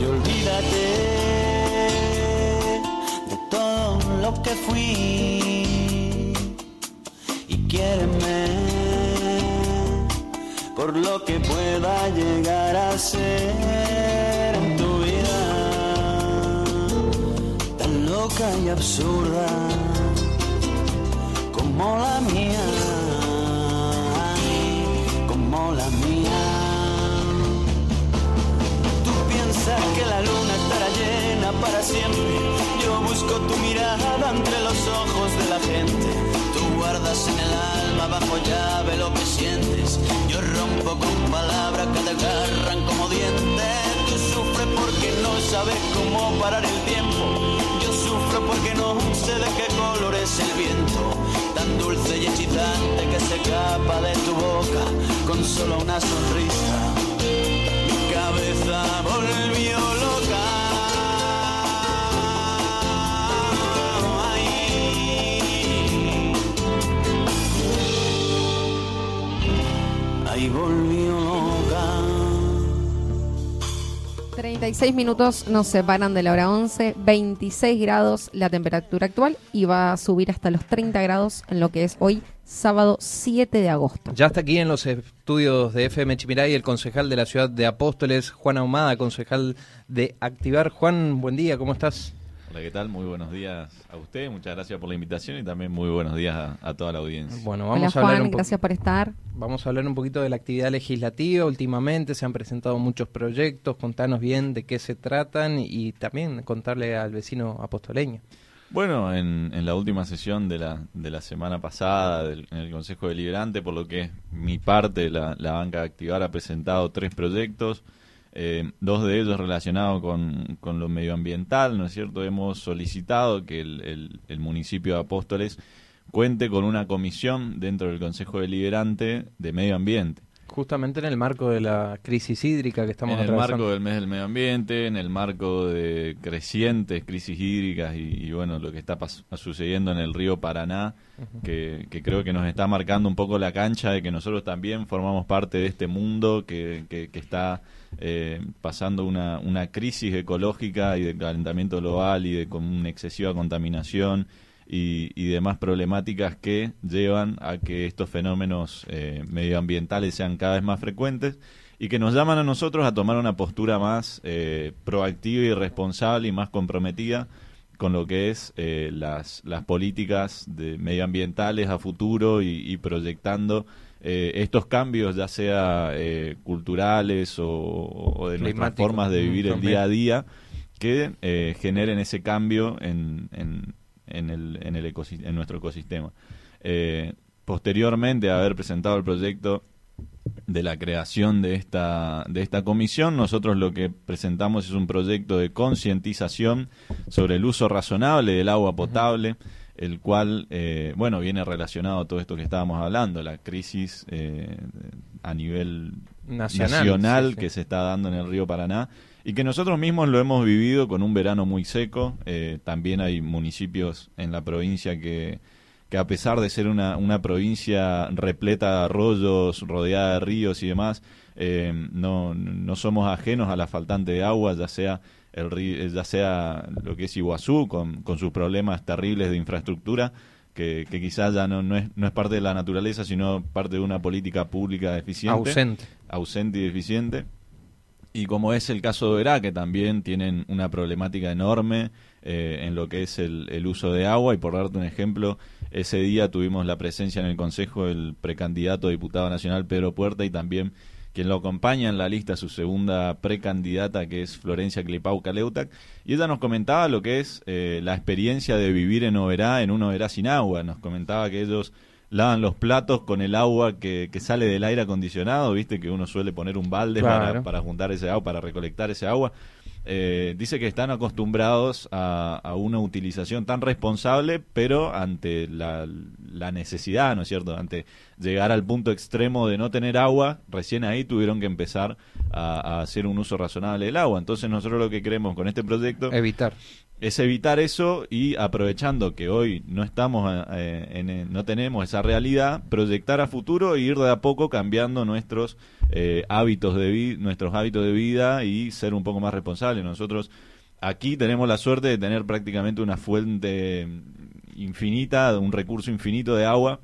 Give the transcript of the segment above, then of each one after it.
y olvídate de todo lo que fui y quiéreme por lo que pueda llegar a ser en tu vida tan loca y absurda como la mía, como la mía. Que la luna estará llena para siempre. Yo busco tu mirada entre los ojos de la gente. Tú guardas en el alma bajo llave lo que sientes. Yo rompo con palabras que te agarran como dientes. Tú sufres porque no sabes cómo parar el tiempo. Yo sufro porque no sé de qué color es el viento. Tan dulce y hechizante que se escapa de tu boca con solo una sonrisa. Mi cabeza volvió loca. Ay. Ahí volvió loca. 36 minutos nos separan de la hora 11, 26 grados la temperatura actual y va a subir hasta los 30 grados en lo que es hoy sábado 7 de agosto. Ya está aquí en los estudios de FM Chimiray el concejal de la ciudad de Apóstoles, Juan Ahumada, concejal de Activar. Juan, buen día, ¿cómo estás? Hola, ¿qué tal? Muy buenos días a usted, muchas gracias por la invitación y también muy buenos días a, a toda la audiencia. Bueno, Hola vamos a hablar Juan, un gracias por estar. Vamos a hablar un poquito de la actividad legislativa. Últimamente se han presentado muchos proyectos. Contanos bien de qué se tratan y también contarle al vecino apostoleño. Bueno, en, en la última sesión de la, de la semana pasada del, en el Consejo Deliberante, por lo que es mi parte, la, la banca de Activar ha presentado tres proyectos, eh, dos de ellos relacionados con, con lo medioambiental, ¿no es cierto? Hemos solicitado que el, el- el municipio de Apóstoles cuente con una comisión dentro del Consejo Deliberante de Medio Ambiente. Justamente en el marco de la crisis hídrica que estamos en el marco del mes del medio ambiente, en el marco de crecientes crisis hídricas y, y, bueno, lo que está sucediendo en el río Paraná, que, que creo que nos está marcando un poco la cancha de que nosotros también formamos parte de este mundo que, que- que está eh, pasando una, una crisis ecológica y de calentamiento global y de con una excesiva contaminación y, y demás problemáticas que llevan a que estos fenómenos eh, medioambientales sean cada vez más frecuentes y que nos llaman a nosotros a tomar una postura más eh, proactiva y responsable y más comprometida con lo que es eh, las, las políticas de medioambientales a futuro y, y proyectando eh, estos cambios, ya sea eh, culturales o, o de nuestras formas de vivir el día a día, que eh, generen ese cambio en, en, en, el, en, el ecosi- en nuestro ecosistema. Eh, posteriormente a haber presentado el proyecto de la creación de esta, de esta comisión, nosotros lo que presentamos es un proyecto de concientización sobre el uso razonable del agua potable, el cual, eh, bueno, viene relacionado a todo esto que estábamos hablando, la crisis eh, a nivel Nacional, nacional, sí, sí. que se está dando en el río Paraná y que nosotros mismos lo hemos vivido con un verano muy seco. Eh, también hay municipios en la provincia que, que a pesar de ser una, una provincia repleta de arroyos, rodeada de ríos y demás, eh, no, no somos ajenos a la faltante de agua, ya sea el río, ya sea lo que es Iguazú, con, con sus problemas terribles de infraestructura, que, que quizás ya no, no, es, no es parte de la naturaleza, sino parte de una política pública deficiente Ausente. ausente y deficiente. Y como es el caso de Verá, que también tienen una problemática enorme eh, en lo que es el, el uso de agua. Y por darte un ejemplo, ese día tuvimos la presencia en el Consejo del precandidato diputado nacional Pedro Puerta y también quien lo acompaña en la lista, su segunda precandidata, que es Florencia Clipau Caleutac. Y ella nos comentaba lo que es eh, la experiencia de vivir en Oberá, en un Oberá sin agua. Nos comentaba que ellos lavan los platos con el agua que, que sale del aire acondicionado, viste que uno suele poner un balde para, juntar ese agua, para recolectar ese agua. Eh, dice que están acostumbrados a, a una utilización tan responsable, pero ante la, la necesidad, ¿no es cierto? Ante llegar al punto extremo de no tener agua, recién ahí tuvieron que empezar a, a hacer un uso razonable del agua. Entonces nosotros lo que queremos con este proyecto Evitar. Es evitar eso y aprovechando que hoy no estamos eh, en- no tenemos esa realidad proyectar a futuro e ir de a poco cambiando nuestros eh, hábitos de nuestros hábitos de vida y ser un poco más responsables nosotros aquí tenemos la suerte de tener prácticamente una fuente infinita un recurso infinito de agua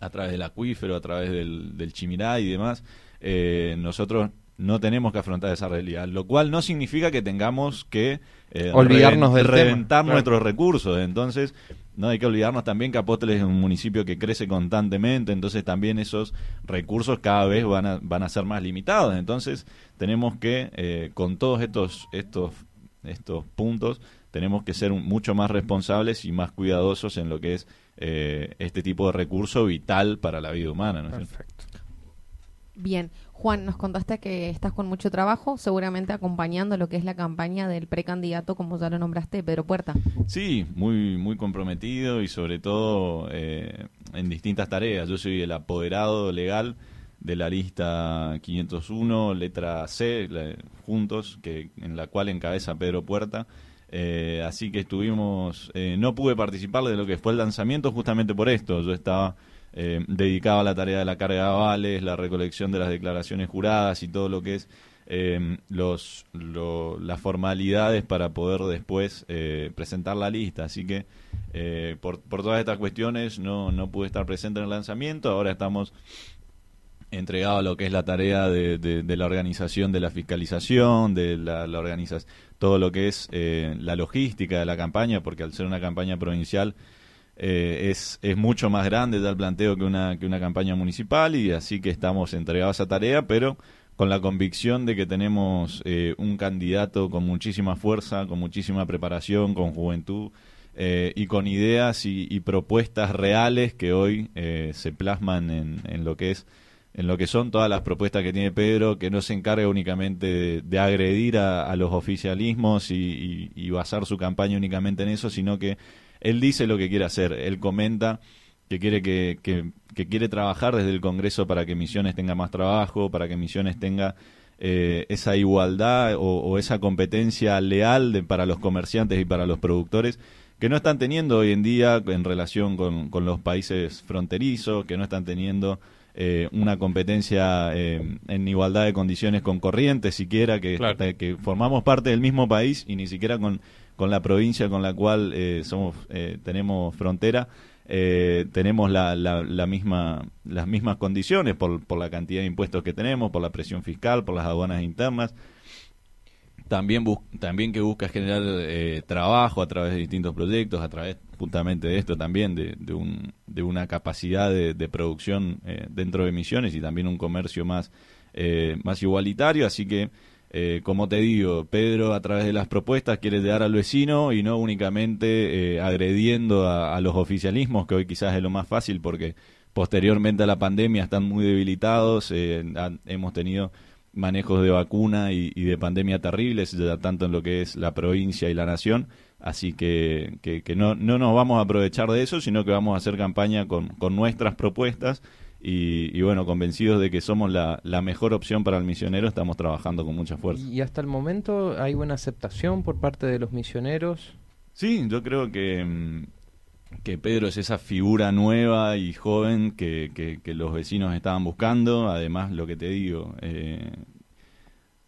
a través del acuífero, a través del, del Chimirá y demás, eh, nosotros no tenemos que afrontar esa realidad, lo cual no significa que tengamos que eh, Olvidarnos tema, reventar claro. nuestros recursos. Entonces, no hay que olvidarnos también que Apóstoles es un municipio que crece constantemente, entonces también esos recursos cada vez van a, van a ser más limitados. Entonces, tenemos que, eh, con todos estos, estos, estos puntos, tenemos que ser mucho más responsables y más cuidadosos en lo que es eh, este tipo de recurso vital para la vida humana. ¿no? Perfecto. Bien, Juan, nos contaste que estás con mucho trabajo, seguramente acompañando lo que es la campaña del precandidato, como ya lo nombraste, Pedro Puerta. Sí, muy, muy comprometido y sobre todo eh, en distintas tareas. Yo soy el apoderado legal de la lista 501, letra C, la- juntos, que en la cual encabeza Pedro Puerta. Eh, así que estuvimos, eh, no pude participar de lo que fue el lanzamiento justamente por esto. Yo estaba eh, dedicado a la tarea de la carga de avales, la recolección de las declaraciones juradas y todo lo que es eh, los, lo- las formalidades para poder después eh, presentar la lista. Así que eh, por, todas estas cuestiones no, no pude estar presente en el lanzamiento. Ahora estamos entregados a lo que es la tarea de, la organización de la fiscalización, de la, la organiza- todo lo que es eh, la logística de la campaña, porque al ser una campaña provincial eh, es, es mucho más grande ya el planteo que una, que una campaña municipal y así que estamos entregados a esa tarea, pero con la convicción de que tenemos eh, un candidato con muchísima fuerza, con muchísima preparación, con juventud eh, y con ideas y, propuestas reales que hoy eh, se plasman en, en lo que es en lo que son todas las propuestas que tiene Pedro, que no se encarga únicamente de, agredir a, a los oficialismos y basar su campaña únicamente en eso, sino que él dice lo que quiere hacer, él comenta que quiere que, que- que quiere trabajar desde el Congreso para que Misiones tenga más trabajo, para que Misiones tenga eh, esa igualdad o, esa competencia leal de- para los comerciantes y para los productores que no están teniendo hoy en día en relación con, con los países fronterizos, que no están teniendo eh, una competencia eh, en igualdad de condiciones con Corrientes siquiera, que, Claro. que formamos parte del mismo país y ni siquiera con, con la provincia con la cual eh, somos eh, tenemos frontera. eh, tenemos la, la, la misma, las mismas condiciones por, por la cantidad de impuestos que tenemos, por la presión fiscal, por las aduanas internas también bus- también que busca generar eh, trabajo a través de distintos proyectos, a través justamente de esto también, de, de, un, de una capacidad de, de producción eh, dentro de Misiones y también un comercio más, eh, más igualitario. Así que, eh, como te digo, Pedro a través de las propuestas quiere llegar al vecino y no únicamente eh, agrediendo a, a los oficialismos, que hoy quizás es lo más fácil porque posteriormente a la pandemia están muy debilitados, eh, han- hemos tenido manejos de vacuna y, y de pandemia terribles, ya tanto en lo que es la provincia y la nación. Así que, que, que no, no nos vamos a aprovechar de eso, sino que vamos a hacer campaña con, con nuestras propuestas y, y bueno, convencidos de que somos la, la mejor opción para el misionero, estamos trabajando con mucha fuerza. Y hasta el momento hay buena aceptación por parte de los misioneros. Sí, yo creo que, mm, que Pedro es esa figura nueva y joven que, que, que los vecinos estaban buscando. Además, lo que te digo, eh,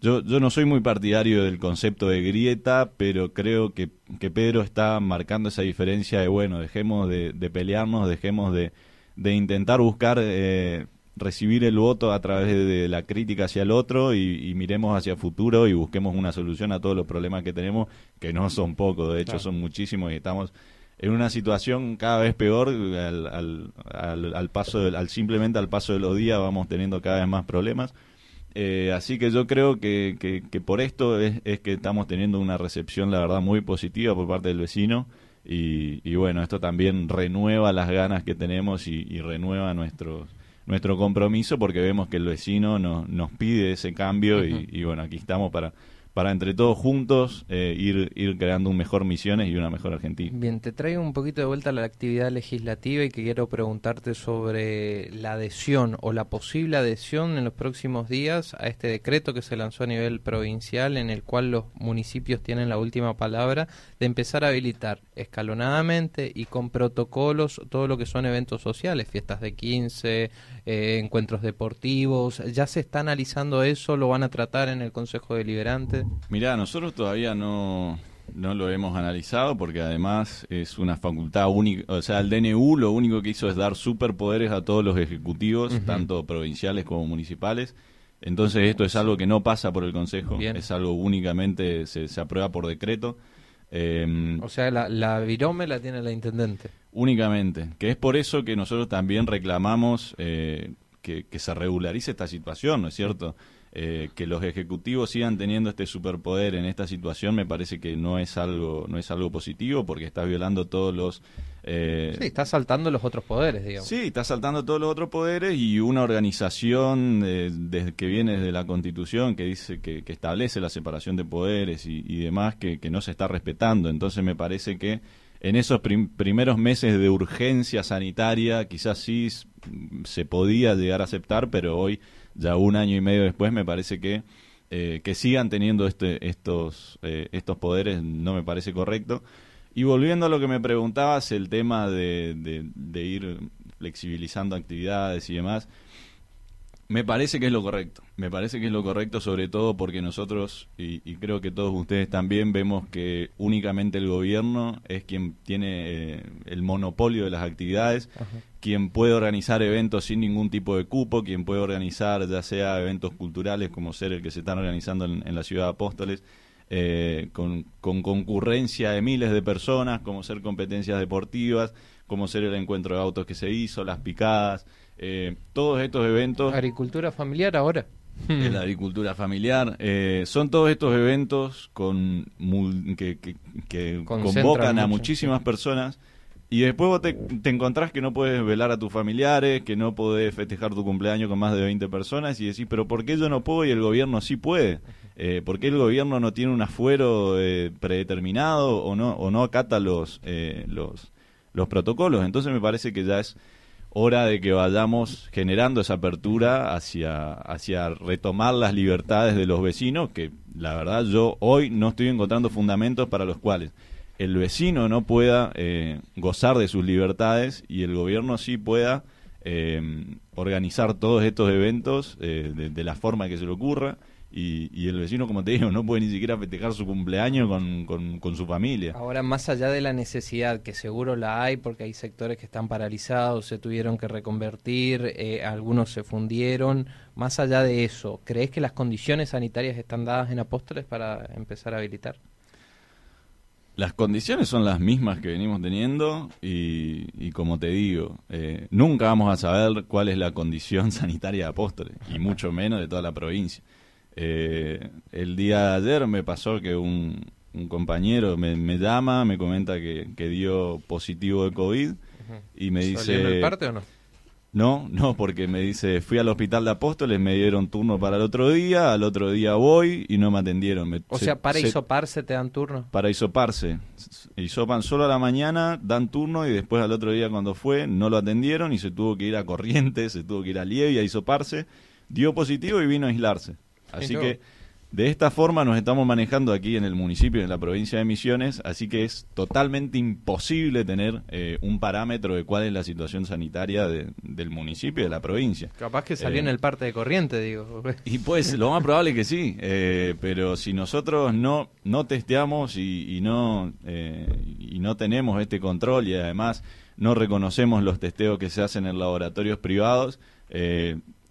yo, yo no soy muy partidario del concepto de grieta, pero creo que, que Pedro está marcando esa diferencia de, bueno, dejemos de, de pelearnos, dejemos de, de intentar buscar eh, recibir el voto a través de, la crítica hacia el otro y, y miremos hacia el futuro y busquemos una solución a todos los problemas que tenemos, que no son pocos, de hecho Claro. son muchísimos y estamos en una situación cada vez peor al, al, al, al paso del- al simplemente al paso de los días vamos teniendo cada vez más problemas. Eh, así que yo creo que, que, que por esto es, es que estamos teniendo una recepción la verdad muy positiva por parte del vecino. Y, y bueno esto también renueva las ganas que tenemos y, y renueva nuestro nuestro compromiso porque vemos que el vecino nos, nos pide ese cambio y, y bueno aquí estamos para para entre todos juntos eh, ir, creando un mejor Misiones y una mejor Argentina. Bien, te traigo un poquito de vuelta a la actividad legislativa y quiero preguntarte sobre la adhesión o la posible adhesión en los próximos días a este decreto que se lanzó a nivel provincial en el cual los municipios tienen la última palabra de empezar a habilitar escalonadamente y con protocolos todo lo que son eventos sociales, fiestas de 15, eh, encuentros deportivos. ¿Ya se está analizando eso? ¿Lo van a tratar en el Consejo Deliberante? Mirá, nosotros todavía no, no lo hemos analizado porque además es una facultad única, o sea, el DNU lo único que hizo es dar superpoderes a todos los ejecutivos, tanto provinciales como municipales. Entonces esto es algo que no pasa por el Consejo, es algo únicamente se, se aprueba por decreto. Em, o sea, la, la, virome la tiene la intendente. Únicamente, que es por eso que nosotros también reclamamos eh, que, que, se regularice esta situación, ¿no es cierto? Eh, que los ejecutivos sigan teniendo este superpoder en esta situación me parece que no es algo no es algo positivo porque está violando todos los eh, sí está saltando los otros poderes digamos. Sí está saltando todos los otros poderes y una organización desde que viene desde la constitución que dice que, establece la separación de poderes y, demás que, no se está respetando. Entonces me parece que en esos primeros meses de urgencia sanitaria quizás sí se podía llegar a aceptar pero hoy ya un año y medio después, me parece que eh, que sigan teniendo este, estos, eh, estos poderes no me parece correcto. Y volviendo a lo que me preguntabas, el tema de, de ir flexibilizando actividades y demás, me parece que es lo correcto. Me parece que es lo correcto sobre todo porque nosotros, y, creo que todos ustedes también, vemos que únicamente el gobierno es quien tiene eh, el monopolio de las actividades, quien puede organizar eventos sin ningún tipo de cupo, quien puede organizar ya sea eventos culturales como ser el que se están organizando en, la ciudad de Apóstoles, eh, con, con concurrencia de miles de personas, como ser competencias deportivas, como ser el encuentro de autos que se hizo, las picadas. Eh, todos estos eventos... Agricultura familiar ahora. la agricultura familiar. Eh, son todos estos eventos con que, que, convocan a muchísimas personas y después vos te, te, encontrás que no puedes velar a tus familiares, que no podés festejar tu cumpleaños con más de 20 personas y decís, pero ¿por qué yo no puedo y el gobierno sí puede? Eh, ¿Por qué el gobierno no tiene un afuero eh, predeterminado o no, o no acata los, los, los protocolos? Entonces me parece que ya es hora de que vayamos generando esa apertura hacia, hacia retomar las libertades de los vecinos, que la verdad yo hoy no estoy encontrando fundamentos para los cuales el vecino no pueda eh, gozar de sus libertades y el gobierno sí pueda eh, organizar todos estos eventos eh, de, la forma que se le ocurra y, el vecino, como te digo, no puede ni siquiera festejar su cumpleaños con, su familia. Ahora, más allá de la necesidad, que seguro la hay, porque hay sectores que están paralizados, se tuvieron que reconvertir, eh, algunos se fundieron, más allá de eso, ¿crees que las condiciones sanitarias están dadas en Apóstoles para empezar a habilitar? Las condiciones son las mismas que venimos teniendo y, como te digo, eh, nunca vamos a saber cuál es la condición sanitaria de Apóstoles, y mucho menos de toda la provincia. Eh, el día de ayer me pasó que un, compañero me, llama, me comenta que, dio positivo de COVID y me dice... ¿En el parte o no? No, no, porque me dice, fui al hospital de Apóstoles, me dieron turno para el otro día, al otro día voy y no me atendieron. o sea, para isoparse te dan turno. Para isoparse. Isopan solo a la mañana, dan turno y después al otro día cuando fue no lo atendieron y se tuvo que ir a Corrientes, se tuvo que ir a Lievi a isoparse. Dio positivo y vino a aislarse. Así que de esta forma nos estamos manejando aquí en el municipio, en la provincia de Misiones, así que es totalmente imposible tener eh, un parámetro de cuál es la situación sanitaria del municipio, de la provincia. Capaz que salió en eh, el parte de corriente, digo. Y pues lo más probable que sí, eh, pero si nosotros no, no testeamos y, y no, y no tenemos este control y además no reconocemos los testeos que se hacen en laboratorios privados,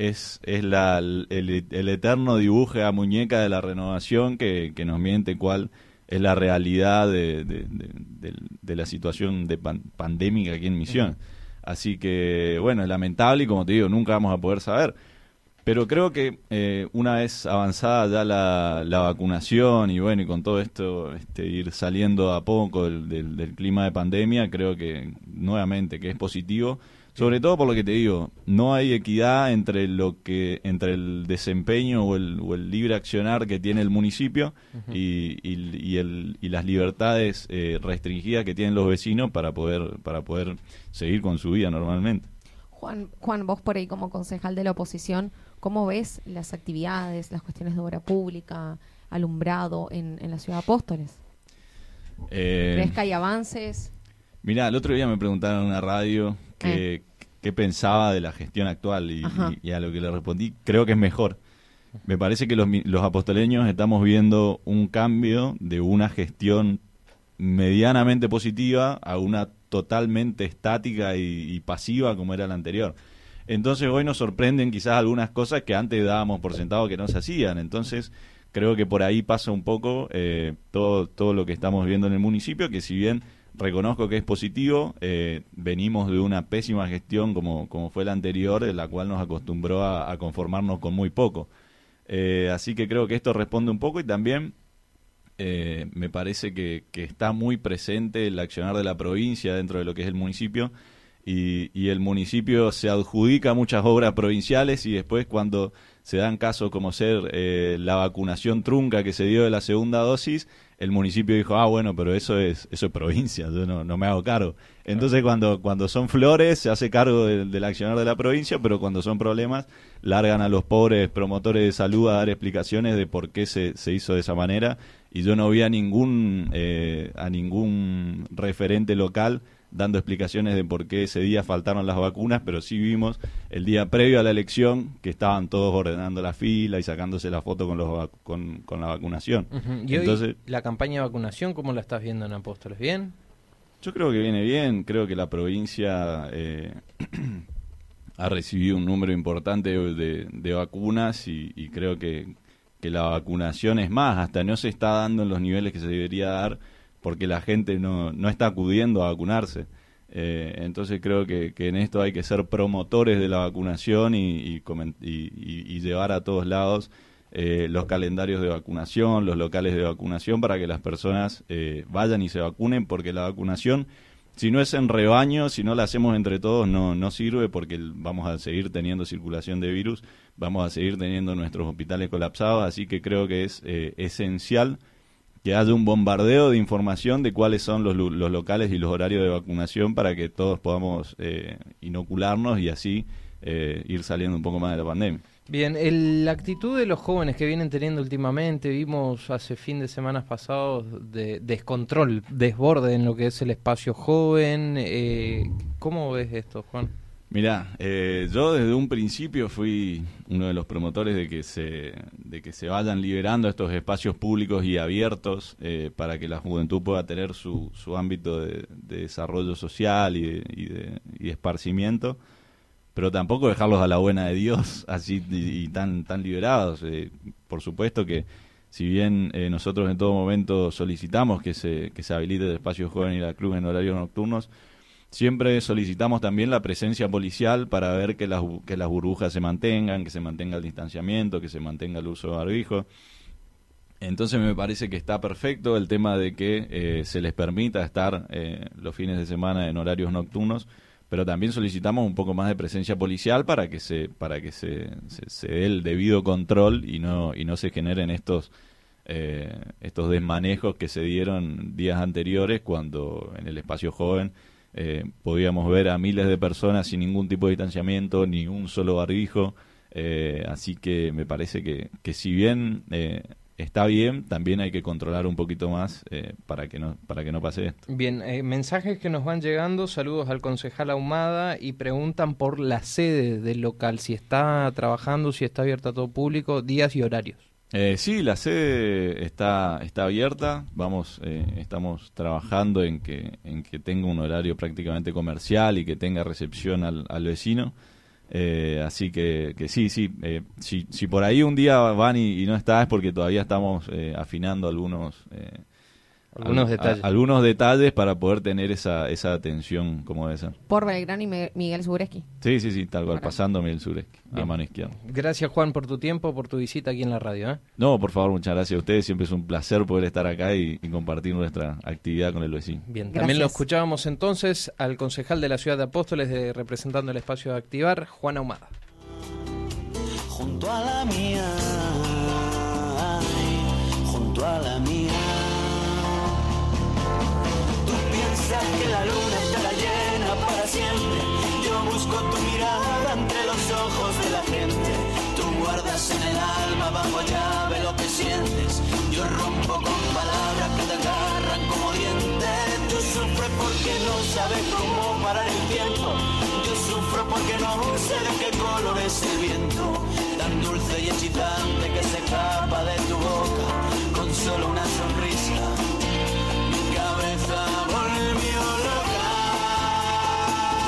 es, es la, el, eterno dibujo a muñeca de la renovación que, nos miente cuál es la realidad de, de, la situación de pandémica aquí en Misión. Así que, bueno, es lamentable y como te digo, nunca vamos a poder saber. Pero creo que eh, una vez avanzada ya la, la, vacunación y bueno, y con todo esto este, ir saliendo a poco del, del, clima de pandemia, creo que nuevamente que es positivo Sobre todo por lo que te digo, no hay equidad entre lo que entre el desempeño o el, o el libre accionar que tiene el municipio y, y, el, y, las libertades eh, restringidas que tienen los vecinos para poder para poder seguir con su vida normalmente. Juan, Juan, vos por ahí como concejal de la oposición, ¿cómo ves las actividades, las cuestiones de obra pública, alumbrado en, en la ciudad de Apóstoles? Eh, ¿Crees que hay avances? Mira, el otro día me preguntaron en una radio eh. qué pensaba de la gestión actual y, a lo que le respondí, creo que es mejor. Me parece que los, los apostoleños estamos viendo un cambio de una gestión medianamente positiva a una totalmente estática y, pasiva como era la anterior. Entonces hoy nos sorprenden quizás algunas cosas que antes dábamos por sentado que no se hacían. Entonces creo que por ahí pasa un poco eh, todo, todo lo que estamos viendo en el municipio, que si bien reconozco que es positivo, eh, venimos de una pésima gestión como, como fue la anterior, en la cual nos acostumbró a, conformarnos con muy poco. Eh, así que creo que esto responde un poco y también me parece que, está muy presente el accionar de la provincia dentro de lo que es el municipio y, el municipio se adjudica muchas obras provinciales y después cuando se dan casos como ser eh, la vacunación trunca que se dio de la segunda dosis, el municipio dijo, ah, bueno, pero eso es eso es provincia, yo no, no me hago cargo. Entonces, cuando, cuando son flores, se hace cargo del accionar de la provincia, pero cuando son problemas, largan a los pobres promotores de salud a dar explicaciones de por qué se, se hizo de esa manera. Y yo no vi a ningún, eh, a ningún referente local dando explicaciones de por qué ese día faltaron las vacunas, pero sí vimos el día previo a la elección que estaban todos ordenando la fila y sacándose la foto con, los, con, la vacunación. ¿Y Entonces, la campaña de vacunación cómo la estás viendo en Apóstoles? ¿Bien? Yo creo que viene bien, creo que la provincia eh, ha recibido un número importante de, vacunas y, y creo que, que la vacunación es más, hasta no se está dando en los niveles que se debería dar porque la gente no, no está acudiendo a vacunarse. Eh, entonces creo que, que, en esto hay que ser promotores de la vacunación y, y, llevar a todos lados eh, los calendarios de vacunación, los locales de vacunación para que las personas eh, vayan y se vacunen, porque la vacunación, si no es en rebaño, si no la hacemos entre todos, no, no sirve porque vamos a seguir teniendo circulación de virus, vamos a seguir teniendo nuestros hospitales colapsados, así que creo que es esencial que haya un bombardeo de información de cuáles son los, los locales y los horarios de vacunación para que todos podamos eh, inocularnos y así eh, ir saliendo un poco más de la pandemia. Bien, el, la actitud de los jóvenes que vienen teniendo últimamente, vimos hace fin de semanas pasados de descontrol, desborde en lo que es el espacio joven. Eh, ¿Cómo ves esto, Juan? Mirá, eh, yo desde un principio fui uno de los promotores de que se, de que se vayan liberando estos espacios públicos y abiertos eh, para que la juventud pueda tener su, su ámbito de, desarrollo social y de, y de, y esparcimiento, pero tampoco dejarlos a la buena de Dios así y, tan, tan liberados. Eh, por supuesto que si bien nosotros en todo momento solicitamos que se, que se habilite el espacio joven y la club en horarios nocturnos, Siempre solicitamos también la presencia policial para ver que las, que las burbujas se mantengan, que se mantenga el distanciamiento, que se mantenga el uso de barbijo. Entonces me parece que está perfecto el tema de que eh, se les permita estar eh, los fines de semana en horarios nocturnos, pero también solicitamos un poco más de presencia policial para que se para que se, se, dé el debido control y no y no se generen estos eh, estos desmanejos que se dieron días anteriores cuando en el espacio joven eh, podíamos ver a miles de personas sin ningún tipo de distanciamiento, ni un solo barbijo. Eh, así que me parece que, que si bien eh, está bien, también hay que controlar un poquito más para, que no, para que no pase esto. Bien, mensajes que nos van llegando, saludos al concejal Ahumada y preguntan por la sede del local, si está trabajando, si está abierta a todo público, días y horarios. Eh, sí, la sede está, está abierta. Vamos, eh, estamos trabajando en que, en que tenga un horario prácticamente comercial y que tenga recepción al, al vecino. Eh, así que, que, sí, sí. Eh, si, si por ahí un día van y, no está es porque todavía estamos afinando algunos algunos detalles. algunos detalles para poder tener esa, esa atención como esa. Por Belgrano y Miguel Sureski. Sí, sí, sí, tal cual, pasando Miguel Sureski, a mano izquierda. Gracias Juan por tu tiempo, por tu visita aquí en la radio. ¿eh? No, por favor, muchas gracias a ustedes, siempre es un placer poder estar acá y, compartir nuestra actividad con el vecino. Bien, también lo escuchábamos entonces al concejal de la ciudad de Apóstoles, de, representando el espacio de Activar, Juan Ahumada. Junto a la mía, junto a la mía que la luna estará llena para siempre. Yo busco tu mirada entre los ojos de la gente. Tú guardas en el alma bajo llave lo que sientes. Yo rompo con palabras que te agarran como dientes. Tú sufres porque no sabes cómo parar el tiempo. Yo sufro porque no sé de qué color es el viento. Tan dulce y excitante que se escapa de tu boca. Con solo una